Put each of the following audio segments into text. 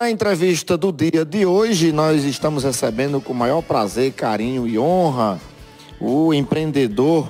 Na entrevista do dia de hoje, nós estamos recebendo com maior prazer, carinho e honra o empreendedor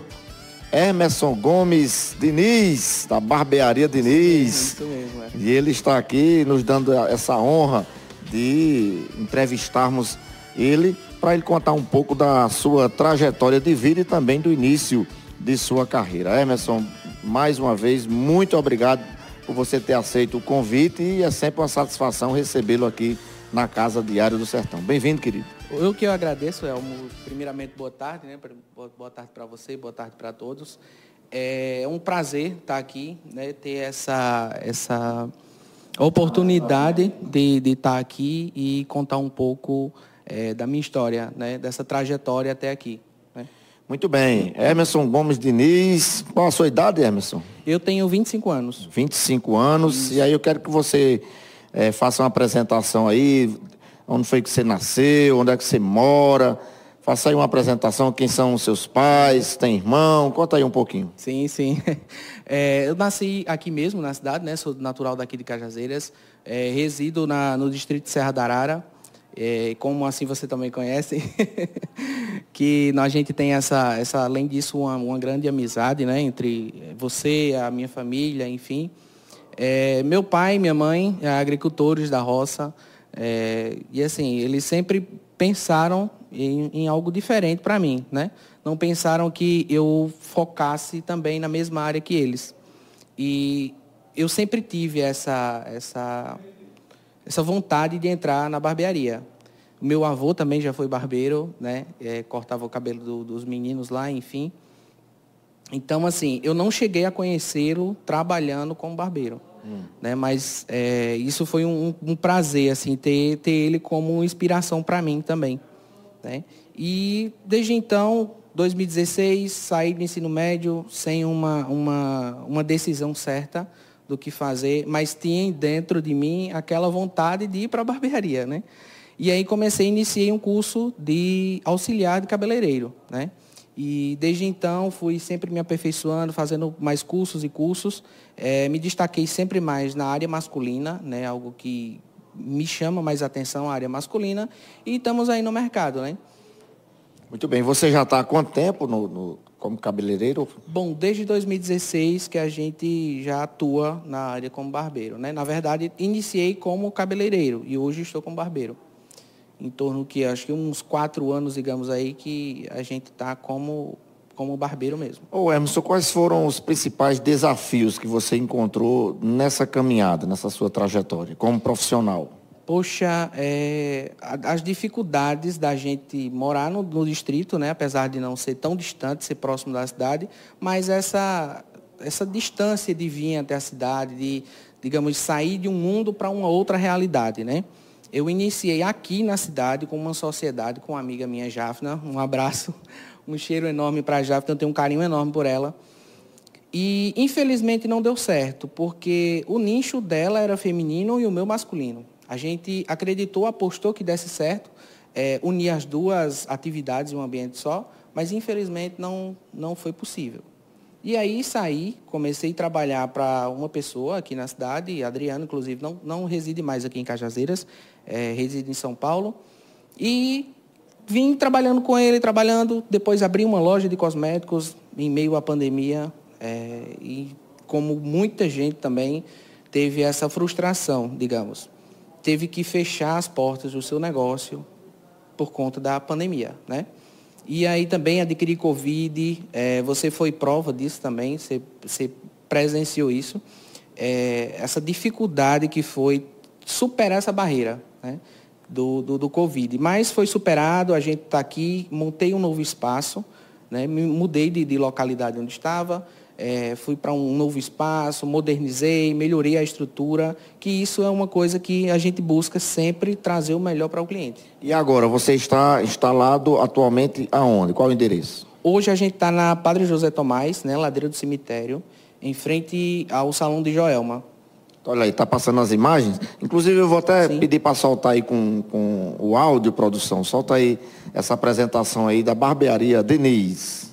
Emerson Gomes Diniz, da Barbearia Diniz. Isso mesmo, é. E ele está aqui nos dando essa honra de entrevistarmos ele para ele contar um pouco da sua trajetória de vida e também do início de sua carreira. Emerson, mais uma vez, muito obrigado por você ter aceito o convite e é sempre uma satisfação recebê-lo aqui na Casa Diário do Sertão. Bem-vindo, querido. Eu que eu agradeço, Elmo. Primeiramente, boa tarde, né? Boa tarde para você, boa tarde para todos. É um prazer estar aqui, né? Ter essa, essa oportunidade de, de estar aqui e contar um pouco é, da minha história, né? Dessa trajetória até aqui. Muito bem. Emerson Gomes Diniz. Qual a sua idade, Emerson? Eu tenho 25 anos. 25 anos. Isso. E aí eu quero que você é, faça uma apresentação aí onde foi que você nasceu, onde é que você mora. Faça aí uma apresentação, quem são os seus pais, tem irmão, conta aí um pouquinho. Sim, sim. É, eu nasci aqui mesmo, na cidade, né? Sou natural daqui de Cajazeiras. É, resido na, no distrito de Serra da Arara. É, como assim você também conhece, que a gente tem essa, essa além disso, uma, uma grande amizade né? entre você, a minha família, enfim. É, meu pai e minha mãe, agricultores da roça, é, e assim, eles sempre pensaram em, em algo diferente para mim, né? Não pensaram que eu focasse também na mesma área que eles. E eu sempre tive essa, essa, essa vontade de entrar na barbearia. O meu avô também já foi barbeiro, né? É, cortava o cabelo do, dos meninos lá, enfim. Então, assim, eu não cheguei a conhecê-lo trabalhando como barbeiro. Hum. Né? Mas é, isso foi um, um, prazer, assim, ter, ter ele como inspiração para mim também. Né? E desde então, 2016, saí do ensino médio sem uma, uma, uma decisão certa do que fazer, mas tinha dentro de mim aquela vontade de ir para a barbearia, né? E aí comecei, iniciei um curso de auxiliar de cabeleireiro, né? E desde então fui sempre me aperfeiçoando, fazendo mais cursos e cursos. É, me destaquei sempre mais na área masculina, né? algo que me chama mais atenção, a área masculina. E estamos aí no mercado. Né? Muito bem. Você já está há quanto tempo no, no, como cabeleireiro? Bom, desde 2016 que a gente já atua na área como barbeiro. Né? Na verdade, iniciei como cabeleireiro e hoje estou como barbeiro em torno que acho que uns quatro anos, digamos aí, que a gente está como como barbeiro mesmo. Ô Emerson, quais foram os principais desafios que você encontrou nessa caminhada, nessa sua trajetória, como profissional? Poxa, é, as dificuldades da gente morar no, no, distrito, né, apesar de não ser tão distante, ser próximo da cidade, mas essa, essa distância de vir até a cidade, de, digamos, sair de um mundo para uma outra realidade, né? eu iniciei aqui na cidade com uma sociedade com uma amiga minha, Jafna. Um abraço, um cheiro enorme para a Jafna, eu tenho um carinho enorme por ela. E infelizmente não deu certo, porque o nicho dela era feminino e o meu masculino. A gente acreditou, apostou que desse certo, é, unir as duas atividades em um ambiente só, mas infelizmente não, não foi possível. E aí saí, comecei a trabalhar para uma pessoa aqui na cidade, Adriano, inclusive, não, não reside mais aqui em Cajazeiras, é, reside em São Paulo. E vim trabalhando com ele, trabalhando, depois abri uma loja de cosméticos em meio à pandemia. É, e como muita gente também teve essa frustração, digamos. Teve que fechar as portas do seu negócio por conta da pandemia, né? E aí também adquirir Covid, é, você foi prova disso também, você, você presenciou isso. É, essa dificuldade que foi superar essa barreira né, do, do, do, Covid. Mas foi superado, a gente está aqui, montei um novo espaço, né, mudei de, de localidade onde estava, é, fui para um novo espaço, modernizei, melhorei a estrutura, que isso é uma coisa que a gente busca sempre trazer o melhor para o cliente. E agora, você está instalado atualmente aonde? Qual o endereço? Hoje a gente está na Padre José Tomás, né, ladeira do cemitério, em frente ao Salão de Joelma. Olha aí, está passando as imagens. Inclusive, eu vou até Sim. pedir para soltar aí com, com o áudio, produção. Solta aí essa apresentação aí da barbearia Denise.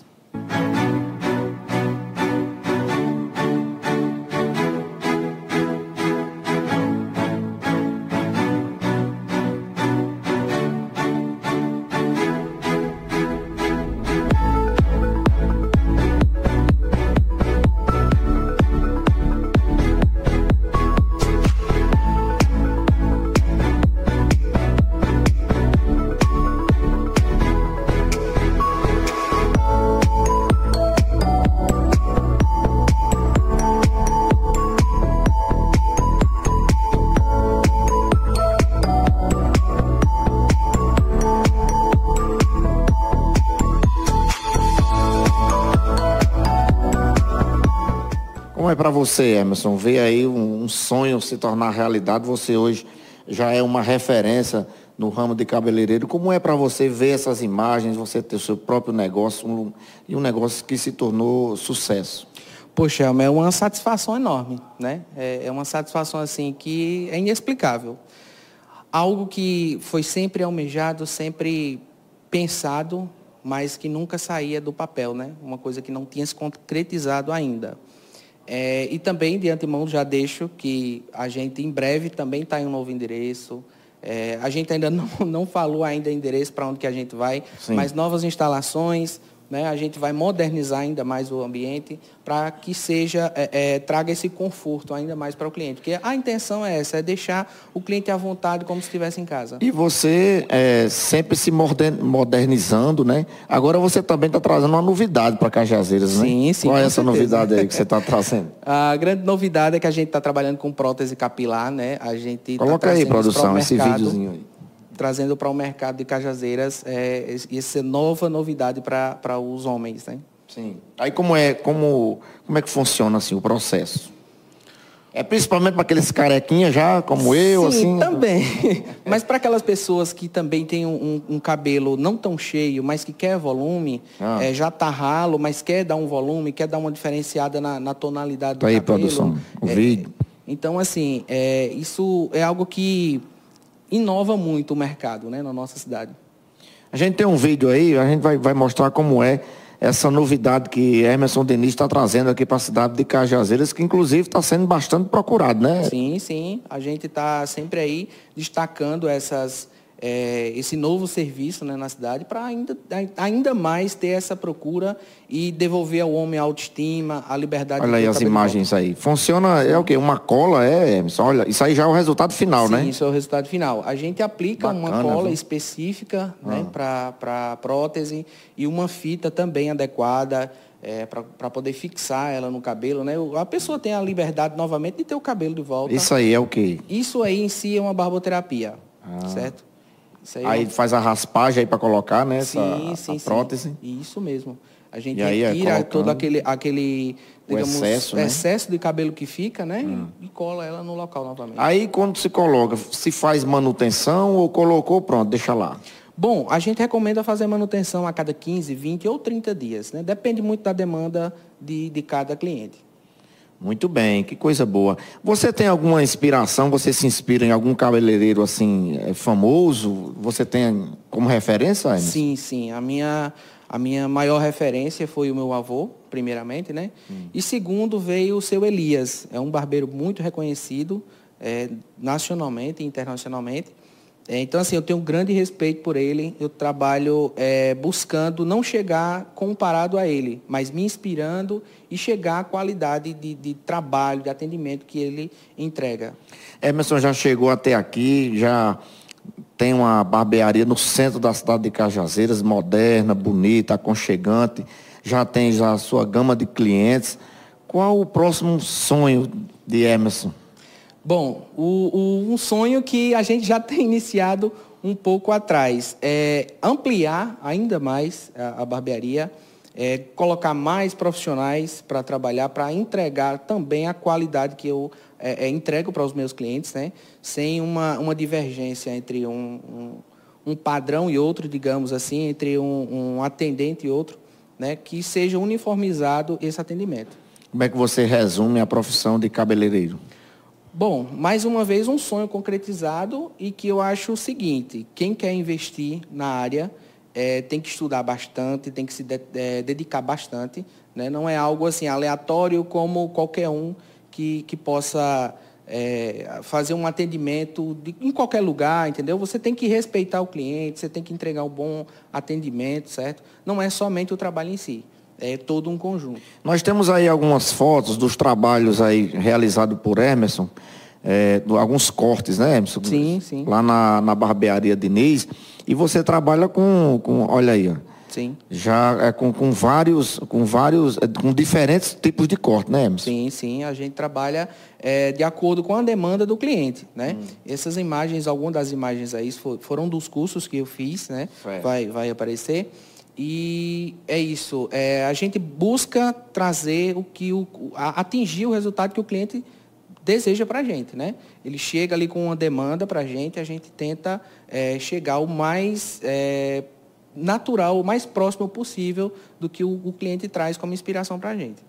Como é para você, Emerson, ver aí um, um sonho se tornar realidade? Você hoje já é uma referência no ramo de cabeleireiro. Como é para você ver essas imagens, você ter o seu próprio negócio um, e um negócio que se tornou sucesso? Poxa, é uma satisfação enorme, né? É, é uma satisfação assim que é inexplicável. Algo que foi sempre almejado, sempre pensado, mas que nunca saía do papel, né? Uma coisa que não tinha se concretizado ainda. É, e também, de antemão, já deixo que a gente em breve também está em um novo endereço. É, a gente ainda não, não falou ainda endereço para onde que a gente vai, Sim. mas novas instalações, né? A gente vai modernizar ainda mais o ambiente para que seja é, é, traga esse conforto ainda mais para o cliente. Porque a intenção é essa, é deixar o cliente à vontade como se estivesse em casa. E você é, sempre se modernizando, né? Agora você também está trazendo uma novidade para Cajazeiras, né? Sim, sim. Qual é essa certeza. novidade aí que você está trazendo? a grande novidade é que a gente está trabalhando com prótese capilar, né? A gente tá Coloca tá aí, produção, esse videozinho aí trazendo para o mercado de Cajazeiras é, essa nova novidade para os homens, né? Sim. Aí como é, como, como é que funciona assim o processo? É principalmente para aqueles carequinhas já, como Sim, eu, assim? também. mas para aquelas pessoas que também têm um, um, cabelo não tão cheio, mas que quer volume, ah. é, já tá ralo, mas quer dar um volume, quer dar uma diferenciada na, na tonalidade do tá aí, cabelo. produção, o é, vídeo. Então, assim, é, isso é algo que inova muito o mercado né, na nossa cidade. A gente tem um vídeo aí, a gente vai, vai mostrar como é essa novidade que Emerson Denis está trazendo aqui para a cidade de Cajazeiras, que inclusive está sendo bastante procurado, né? Sim, sim. A gente está sempre aí destacando essas é, esse novo serviço né, na cidade para ainda, ainda mais ter essa procura e devolver ao homem a autoestima, a liberdade. Olha aí as imagens aí. Funciona, é o quê? Uma cola, é, Emerson? Olha, isso aí já é o resultado final, Sim, né? Isso é o resultado final. A gente aplica Bacana, uma cola viu? específica né, ah. para prótese e uma fita também adequada. É, para poder fixar ela no cabelo, né? A pessoa tem a liberdade novamente de ter o cabelo de volta. Isso aí é o quê? Isso aí em si é uma barboterapia, ah. certo? Aí, aí, faz a raspagem aí para colocar, né? Sim, essa, sim, a prótese. Sim. Isso mesmo. A gente aí, tira todo aquele, aquele digamos, excesso, né? excesso de cabelo que fica, né? Hum. E, e, cola ela no local novamente. Aí quando se coloca, se faz manutenção ou colocou, pronto, deixa lá. Bom, a gente recomenda fazer manutenção a cada 15, 20 ou 30 dias, né? Depende muito da demanda de, de cada cliente. Muito bem, que coisa boa. Você tem alguma inspiração? Você se inspira em algum cabeleireiro assim é, famoso? Você tem como referência? Agnes? Sim, sim. A minha a minha maior referência foi o meu avô, primeiramente, né? Hum. E segundo veio o seu Elias. É um barbeiro muito reconhecido é, nacionalmente e internacionalmente. É, então, assim, eu tenho um grande respeito por ele. Eu trabalho é, buscando não chegar comparado a ele, mas me inspirando e chegar à qualidade de, de trabalho, de atendimento que ele entrega. Emerson já chegou até aqui, já tem uma barbearia no centro da cidade de Cajazeiras, moderna, bonita, aconchegante. Já tem já a sua gama de clientes. Qual o próximo sonho de Emerson? Bom, o, o, um sonho que a gente já tem iniciado um pouco atrás é ampliar ainda mais a, a barbearia, é colocar mais profissionais para trabalhar, para entregar também a qualidade que eu é, é, entrego para os meus clientes, né? sem uma, uma divergência entre um, um, um padrão e outro, digamos assim, entre um, um atendente e outro, né? que seja uniformizado esse atendimento. Como é que você resume a profissão de cabeleireiro? Bom, mais uma vez um sonho concretizado e que eu acho o seguinte, quem quer investir na área é, tem que estudar bastante, tem que se de, é, dedicar bastante. Né? Não é algo assim aleatório como qualquer um que, que possa é, fazer um atendimento de, em qualquer lugar, entendeu? Você tem que respeitar o cliente, você tem que entregar um bom atendimento, certo? Não é somente o trabalho em si é todo um conjunto. Nós temos aí algumas fotos dos trabalhos aí realizados por Emerson, é, alguns cortes, né, Emerson? Sim, sim. Lá na, na barbearia Diniz. E você trabalha com, com olha aí, ó. Sim. Já é com, com vários, com vários, é, com diferentes tipos de corte, né, Emerson? Sim, sim. A gente trabalha é, de acordo com a demanda do cliente, né? Hum. Essas imagens, algumas das imagens aí foram dos cursos que eu fiz, né? Vai, vai aparecer. E é isso. É, a gente busca trazer o que o, atingir o resultado que o cliente deseja para a gente, né? Ele chega ali com uma demanda para a gente, a gente tenta é, chegar o mais é, natural, o mais próximo possível do que o, o cliente traz como inspiração para a gente.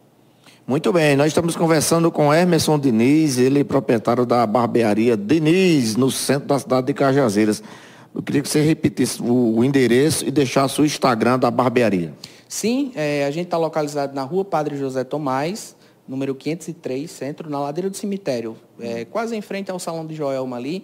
Muito bem, nós estamos conversando com Emerson Diniz, ele é proprietário da barbearia Diniz, no centro da cidade de Cajazeiras. Eu queria que você repetisse o, o endereço e deixasse o Instagram da barbearia. Sim, é, a gente está localizado na rua Padre José Tomás, número 503, centro, na ladeira do cemitério, é, quase em frente ao Salão de Joelma ali.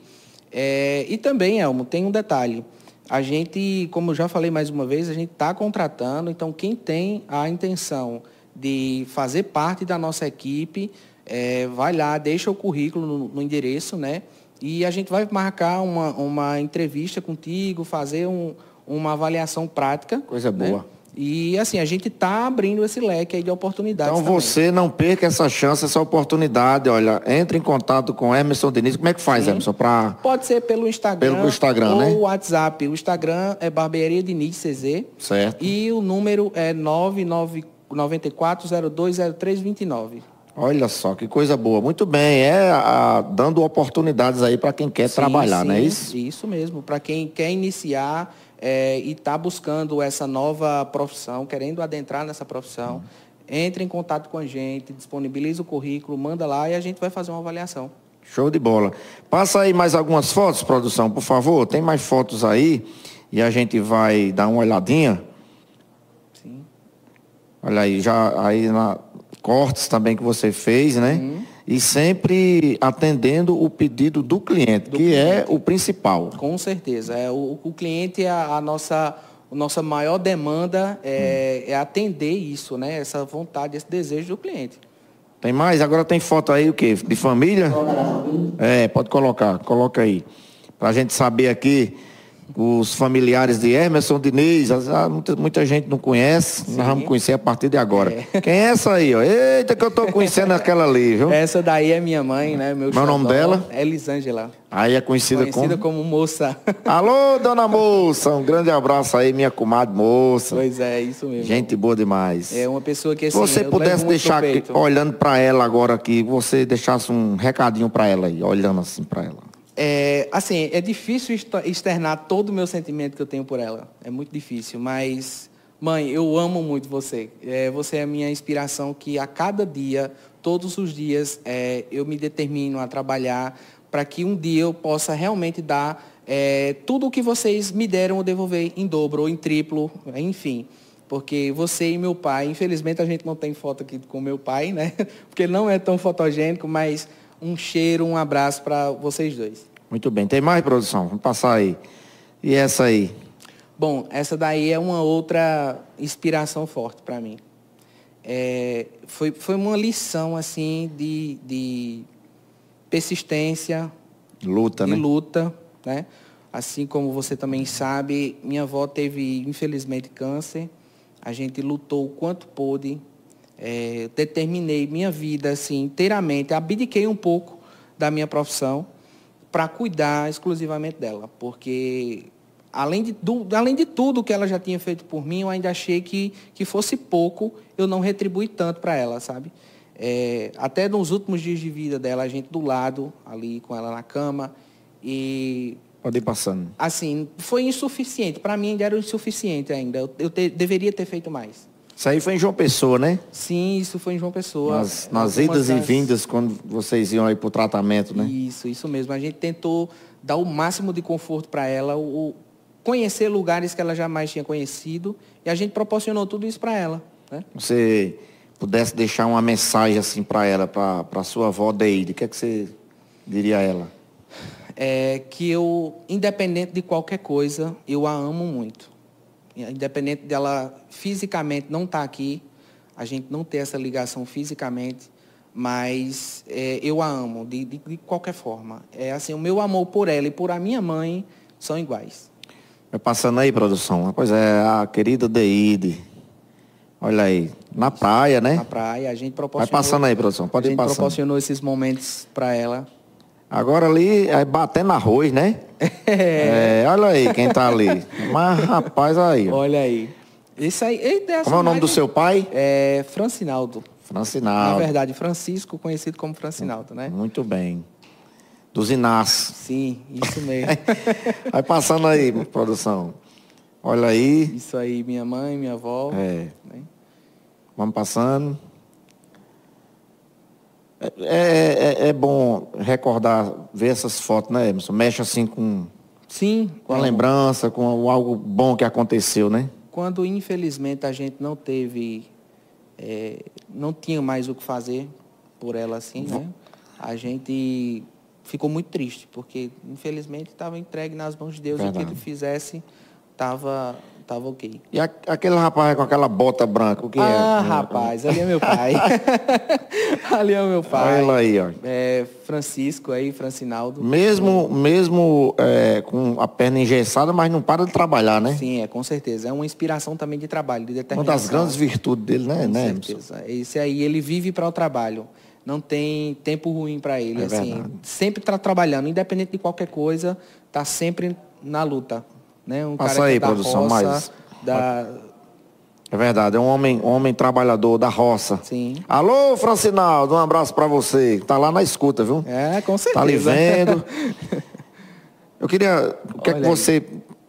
É, e também, Elmo, tem um detalhe. A gente, como já falei mais uma vez, a gente está contratando, então quem tem a intenção de fazer parte da nossa equipe, é, vai lá, deixa o currículo no, no, endereço, né? E a gente vai marcar uma, uma entrevista contigo, fazer um, uma avaliação prática. Coisa né? boa. E assim, a gente está abrindo esse leque aí de oportunidades. Então também. você não perca essa chance, essa oportunidade. Olha, entre em contato com Emerson Denise. Como é que faz, Sim. Emerson? Pra... Pode ser pelo Instagram. Pelo Instagram, ou né? o WhatsApp. O Instagram é Barbearia Denise CZ. Certo. E o número é 994 94020329. Olha só, que coisa boa. Muito bem, é a, dando oportunidades aí para quem quer sim, trabalhar, sim, não é isso? Isso mesmo, para quem quer iniciar é, e está buscando essa nova profissão, querendo adentrar nessa profissão, hum. entre em contato com a gente, disponibiliza o currículo, manda lá e a gente vai fazer uma avaliação. Show de bola. Passa aí mais algumas fotos, produção, por favor. Tem mais fotos aí e a gente vai dar uma olhadinha. Olha aí, já aí na cortes também que você fez, né? Uhum. E sempre atendendo o pedido do cliente, do que cliente. é o principal. Com certeza. É, o, o cliente é a, a nossa, a nossa maior demanda é, hum. é atender isso, né? Essa vontade, esse desejo do cliente. Tem mais? Agora tem foto aí o quê? De família? É, pode colocar, coloca aí. Para a gente saber aqui os familiares de Emerson Diniz, muita, muita gente não conhece, Sim. nós vamos conhecer a partir de agora. É. Quem é essa aí, ó? Eita, que eu tô conhecendo aquela ali, viu? Essa daí é minha mãe, né? Meu é o nome dela? Elisângela. Aí é conhecida, conhecida como? como moça. Alô, dona moça, um grande abraço aí, minha comadre moça. Pois é, isso mesmo. Gente boa demais. É uma pessoa que assim, Se você pudesse deixar aqui, olhando para ela agora aqui, você deixasse um recadinho para ela aí, olhando assim para ela. É, assim, é difícil externar todo o meu sentimento que eu tenho por ela. É muito difícil, mas, mãe, eu amo muito você. É, você é a minha inspiração que a cada dia, todos os dias, é, eu me determino a trabalhar para que um dia eu possa realmente dar é, tudo o que vocês me deram ou devolver em dobro ou em triplo, enfim. Porque você e meu pai, infelizmente a gente não tem foto aqui com meu pai, né? Porque ele não é tão fotogênico, mas um cheiro, um abraço para vocês dois. Muito bem. Tem mais produção? Vamos passar aí. E essa aí? Bom, essa daí é uma outra inspiração forte para mim. É, foi, foi uma lição assim de, de persistência, luta, de né? luta, né? Assim como você também sabe, minha avó teve infelizmente câncer. A gente lutou o quanto pôde, é, determinei minha vida assim inteiramente, abdiquei um pouco da minha profissão para cuidar exclusivamente dela, porque além de, do, além de tudo que ela já tinha feito por mim, eu ainda achei que, que fosse pouco eu não retribuir tanto para ela, sabe? É, até nos últimos dias de vida dela, a gente do lado, ali com ela na cama, e Pode ir passando. Assim, foi insuficiente. Para mim ainda era insuficiente ainda. Eu, eu te, deveria ter feito mais. Isso aí foi em João Pessoa, né? Sim, isso foi em João Pessoa. Nas, nas idas das... e vindas, quando vocês iam aí para o tratamento, né? Isso, isso mesmo. A gente tentou dar o máximo de conforto para ela, o, conhecer lugares que ela jamais tinha conhecido, e a gente proporcionou tudo isso para ela. Né? Você pudesse deixar uma mensagem assim para ela, para a sua avó Deide, o que é que você diria a ela? É que eu, independente de qualquer coisa, eu a amo muito independente dela fisicamente não estar tá aqui, a gente não ter essa ligação fisicamente, mas é, eu a amo de, de, de, qualquer forma. É assim, o meu amor por ela e por a minha mãe são iguais. Vai passando aí, produção. Pois é, a querida Deide. Olha aí, na praia, né? Na praia, a gente proporcionou. Vai passando aí, produção. Pode. A gente proporcionou esses momentos para ela. Agora ali é batendo arroz, né? É. é. olha aí quem tá ali. Mas, rapaz, aí. Olha aí. Esse aí, é Como é o nome do seu pai? É Francinaldo. Francinaldo. Na verdade, Francisco, conhecido como Francinaldo, né? Muito bem. Dos Inácios. Sim, isso mesmo. Vai passando aí, produção. Olha aí. Isso aí, minha mãe, minha avó. É. Né? Vamos passando. É, é, é, é, bom recordar, ver essas fotos, né, Emerson? Mexe assim com. Sim. Com a lembrança, com algo bom que aconteceu, né? Quando, infelizmente, a gente não teve. É, não tinha mais o que fazer por ela assim, né? A gente ficou muito triste, porque infelizmente estava entregue nas mãos de Deus Verdade. e o que ele fizesse estava tava ok. E a, aquele rapaz com aquela bota branca, o que ah, é? Ah, rapaz, ali é meu pai. ali é o meu pai. Olha aí, ó. É, Francisco aí, Francinaldo. Mesmo, mesmo é, com a perna engessada, mas não para de trabalhar, né? Sim, é, com certeza. É uma inspiração também de trabalho, de determinação. Uma das grandes virtudes dele, né? Com né, certeza. Esse aí, ele vive para o trabalho não tem tempo ruim para ele. É assim, verdade. sempre está trabalhando, independente de qualquer coisa, está sempre na luta. Né? Um Passa aí, é produção, roça, mais. Da... É verdade, é um homem, homem trabalhador da roça. Sim. Alô, Francinaldo, um abraço para você. Tá lá na escuta, viu? É, com certeza. Tá ali vendo. Eu queria, o que Olha é que você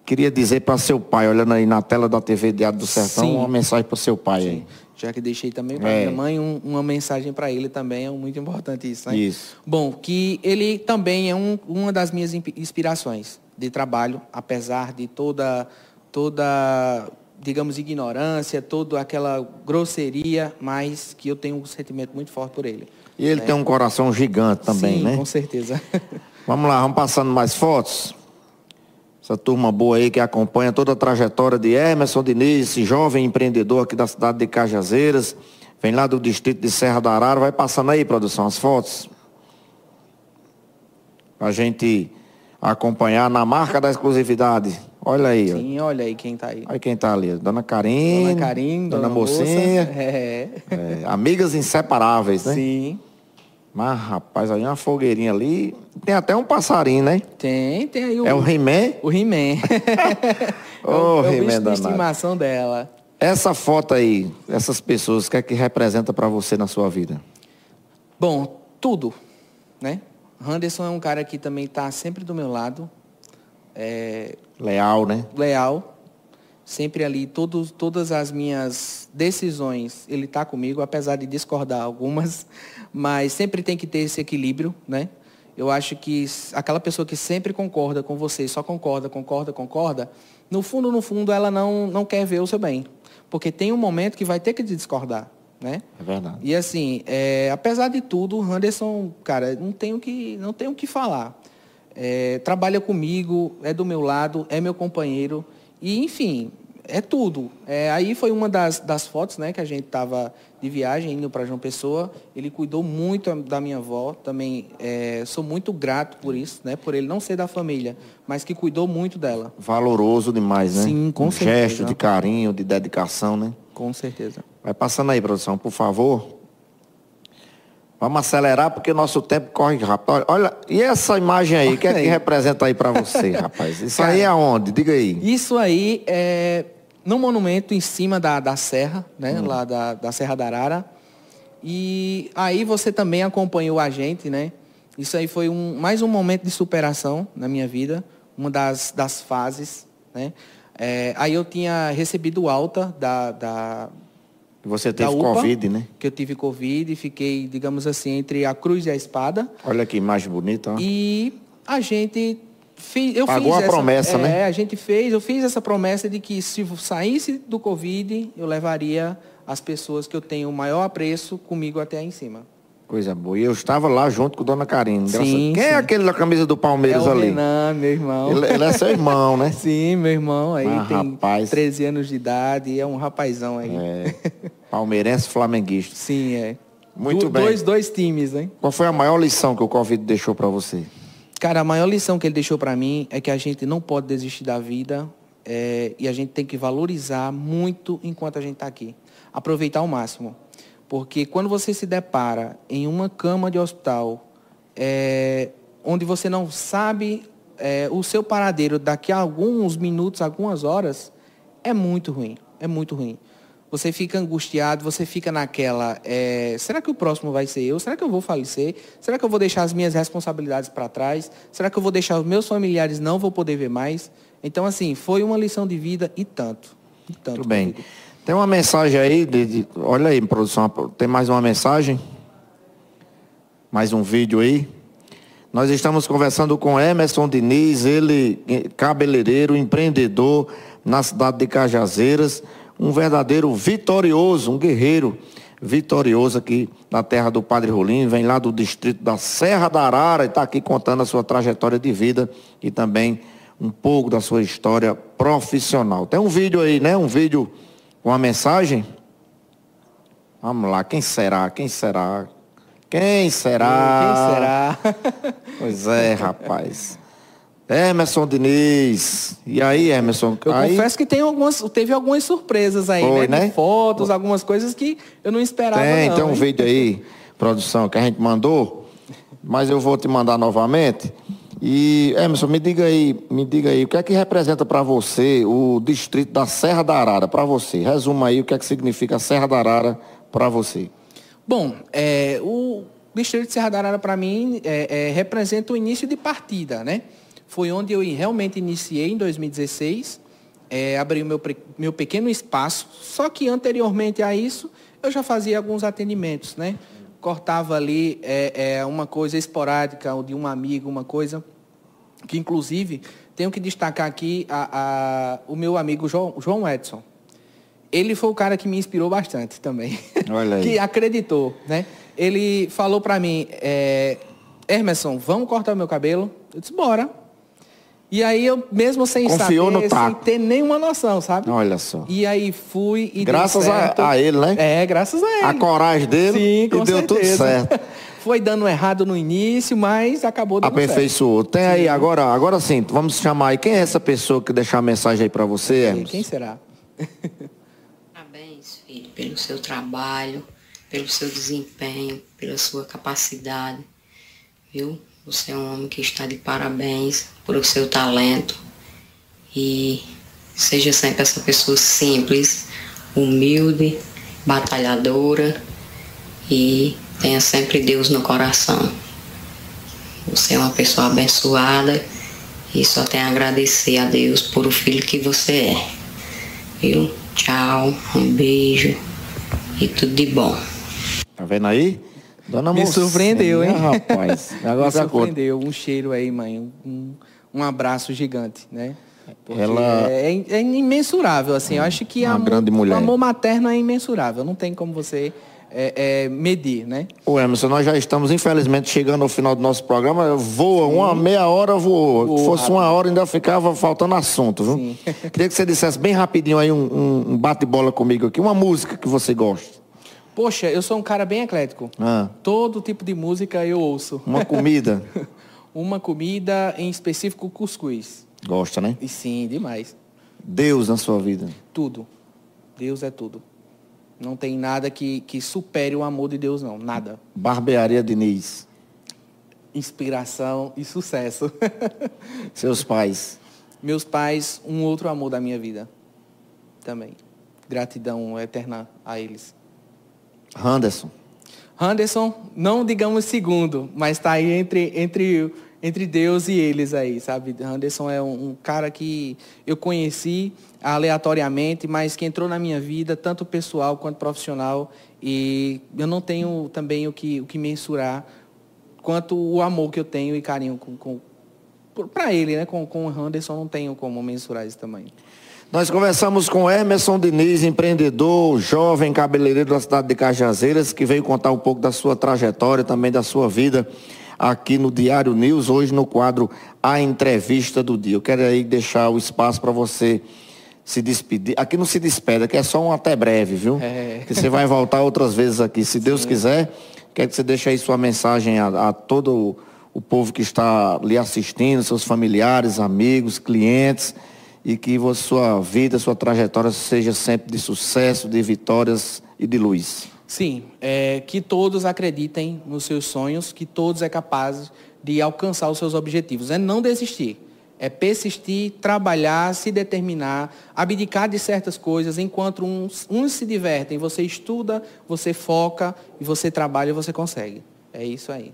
queria dizer para seu pai, olhando aí na tela da TV Diário do Sertão, Sim. uma mensagem para seu pai Sim. aí já que deixei também para é. minha mãe um, uma mensagem para ele também, é muito importante isso, né? Isso. Bom, que ele também é um, uma das minhas inspirações de trabalho, apesar de toda, toda, digamos, ignorância, toda aquela grosseria, mas que eu tenho um sentimento muito forte por ele. E ele né? tem um coração gigante também, Sim, né? com certeza. Vamos lá, vamos passando mais fotos. Essa turma boa aí que acompanha toda a trajetória de Emerson Diniz, esse jovem empreendedor aqui da cidade de Cajazeiras. Vem lá do distrito de Serra da Arara. Vai passando aí, produção, as fotos. A gente acompanhar na marca da exclusividade. Olha aí. Sim, ó. olha aí quem tá aí. Olha quem tá ali. Dona Karine. Dona Karine, Dona, Dona Mocinha. É. é. Amigas inseparáveis, né? Sim. Mas, rapaz, aí uma fogueirinha ali. Tem até um passarinho, né? Tem, tem aí o. É o He-Man? O He-Man. Ô, oh, He-Man da estimação dela. Essa foto aí, essas pessoas, o que é que representa para você na sua vida? Bom, tudo, né? Henderson é um cara que também está sempre do meu lado. É... Leal, né? Leal. Sempre ali, todas as minhas decisões, ele está comigo, apesar de discordar algumas, mas sempre tem que ter esse equilíbrio, né? Eu acho que aquela pessoa que sempre concorda com você, só concorda, concorda, concorda, no fundo, no fundo, ela não, não quer ver o seu bem. Porque tem um momento que vai ter que discordar, né? É verdade. E assim, é, apesar de tudo, o Anderson, cara, não tenho que, não tenho que falar. É, trabalha comigo, é do meu lado, é meu companheiro. E, enfim, é tudo. É, aí foi uma das, das fotos né, que a gente estava de viagem indo para João Pessoa. Ele cuidou muito da minha avó. Também é, sou muito grato por isso, né, por ele não ser da família, mas que cuidou muito dela. Valoroso demais, né? Sim, com um certeza. gesto de carinho, de dedicação, né? Com certeza. Vai passando aí, produção, por favor. Vamos acelerar porque o nosso tempo corre rápido. Olha, e essa imagem aí, o que é que representa aí para você, rapaz? Isso Cara, aí é onde? Diga aí. Isso aí é num monumento em cima da, da serra, né? Hum. Lá da, da Serra da Arara. E aí você também acompanhou a gente, né? Isso aí foi um, mais um momento de superação na minha vida, uma das, das fases, né? É, aí eu tinha recebido alta da, da, você teve UPA, Covid, né? Que eu tive Covid e fiquei, digamos assim, entre a cruz e a espada. Olha que imagem bonita. Ó. E a gente fez. Eu Pagou fiz a essa, promessa, é, né? É, a gente fez, eu fiz essa promessa de que se saísse do Covid, eu levaria as pessoas que eu tenho o maior apreço comigo até aí em cima. Coisa boa. E eu estava lá junto com Dona Karine. Sim, Quem é sim. aquele da camisa do Palmeiras é ali? Renan, meu irmão. Ele, ele, é seu irmão, né? sim, meu irmão. Aí ah, tem rapaz. 13 anos de idade, é um rapazão aí. É. Palmeirense flamenguista. Sim, é. Muito do, bem. Dois, dois times, hein? Qual foi a maior lição que o Covid deixou para você? Cara, a maior lição que ele deixou para mim é que a gente não pode desistir da vida é, e a gente tem que valorizar muito enquanto a gente está aqui. Aproveitar ao máximo. Porque quando você se depara em uma cama de hospital, é, onde você não sabe é, o seu paradeiro daqui a alguns minutos, algumas horas, é muito ruim. É muito ruim. Você fica angustiado, você fica naquela, é, será que o próximo vai ser eu? Será que eu vou falecer? Será que eu vou deixar as minhas responsabilidades para trás? Será que eu vou deixar os meus familiares não vou poder ver mais? Então, assim, foi uma lição de vida e tanto. E tanto Muito bem. Tem uma mensagem aí, de, de, olha aí, produção, tem mais uma mensagem? Mais um vídeo aí? Nós estamos conversando com Emerson Diniz, ele cabeleireiro, empreendedor na cidade de Cajazeiras, um verdadeiro vitorioso, um guerreiro vitorioso aqui na terra do Padre Rolim, vem lá do distrito da Serra da Arara e está aqui contando a sua trajetória de vida e também um pouco da sua história profissional. Tem um vídeo aí, né? Um vídeo com a mensagem. Vamos lá, quem será? Quem será? Quem será? Quem será? pois é, rapaz. Emerson Diniz. E aí, Emerson? Eu aí... confesso que tem algumas, teve algumas surpresas aí, Foi, né? né? Fotos, algumas coisas que eu não esperava. Tem, não, tem um hein? vídeo aí, produção, que a gente mandou, mas eu vou te mandar novamente. E, Emerson, me diga aí, me diga aí, o que é que representa para você o distrito da Serra da Arara, para você? Resuma aí o que é que significa Serra da Arara para você. Bom, é, o Distrito de Serra da Arara, para mim, é, é, representa o início de partida, né? Foi onde eu realmente iniciei em 2016, é, abri o meu, meu pequeno espaço, só que anteriormente a isso, eu já fazia alguns atendimentos, né? Cortava ali é, é, uma coisa esporádica, de um amigo, uma coisa que, inclusive, tenho que destacar aqui a, a, o meu amigo João, João Edson. Ele foi o cara que me inspirou bastante também. Olha aí. que acreditou, né? Ele falou para mim, é, Emerson, vamos cortar o meu cabelo? Eu disse, bora. E aí eu, mesmo sem Confiou saber, sem ter nenhuma noção, sabe? Olha só. E aí fui e Graças a, a ele, né? É, graças a ele. A coragem dele Sim, e deu tudo certo. Foi dando errado no início, mas acabou dando certo. Aperfeiçoou. Tem aí, agora, agora sim, vamos chamar aí. Quem é essa pessoa que deixar a mensagem aí para você, Emerson? Quem será? Parabéns, filho, pelo seu trabalho, pelo seu desempenho, pela sua capacidade, viu? Você é um homem que está de parabéns por o seu talento e seja sempre essa pessoa simples, humilde, batalhadora e tenha sempre Deus no coração. Você é uma pessoa abençoada e só tem a agradecer a Deus por o filho que você é. Viu? Tchau, um beijo e tudo de bom. Tá vendo aí? Dona Me Mocinha, surpreendeu, hein? rapaz. Me é conta. surpreendeu. Um cheiro aí, mãe. Um, um abraço gigante, né? Porque Ela- é, é imensurável, assim. Eu acho que Uma amor- grande mulher. o amor materno é imensurável. Não tem como você é, é, medir, né? Ô Emerson, nós já estamos infelizmente chegando ao final do nosso programa. Voa, uma meia hora voou. Se Voa fosse rápido. uma hora ainda ficava faltando assunto, viu? Sim. Queria que você dissesse bem rapidinho aí um, um- um bate-bola comigo aqui, uma música que você gosta. Poxa, eu sou um cara bem eclético. Ah, Todo tipo de música eu ouço. uma comida. Uma comida, em específico, cuscuz. Gosta, né? E sim, demais. Deus na sua vida. Tudo. Deus é tudo. Não tem nada que, que supere o amor de Deus, não. Nada. Barbearia Diniz. Inspiração e sucesso. Seus pais. Meus pais, um outro amor da minha vida. Também. Gratidão eterna a eles. Anderson. Anderson, não digamos segundo, mas está aí entre, entre, entre Deus e eles aí, sabe? Anderson é um, um cara que eu conheci aleatoriamente, mas que entrou na minha vida, tanto pessoal quanto profissional, e eu não tenho também o que, o que mensurar quanto o amor que eu tenho e carinho com, com para ele, né? Com, com o Anderson não tenho como mensurar isso também. Nós conversamos com Emerson Diniz, empreendedor, jovem cabeleireiro da cidade de Cajazeiras, que veio contar um pouco da sua trajetória, também da sua vida aqui no Diário News, hoje no quadro A Entrevista do Dia. Eu quero aí deixar o espaço para você se despedir. Aqui não se despede, aqui é só um até breve, viu? É. Que você vai voltar outras vezes aqui, se Deus quiser. Quero que você deixe aí sua mensagem a, a todo o, o povo que está lhe assistindo, seus familiares, amigos, clientes e que sua vida, sua trajetória seja sempre de sucesso, de vitórias e de luz. Sim, é, que todos acreditem nos seus sonhos, que todos é capazes de alcançar os seus objetivos. É não desistir. É persistir, trabalhar, se determinar, abdicar de certas coisas, enquanto uns, uns se divertem. Você estuda, você foca, e você trabalha e você consegue. É isso aí.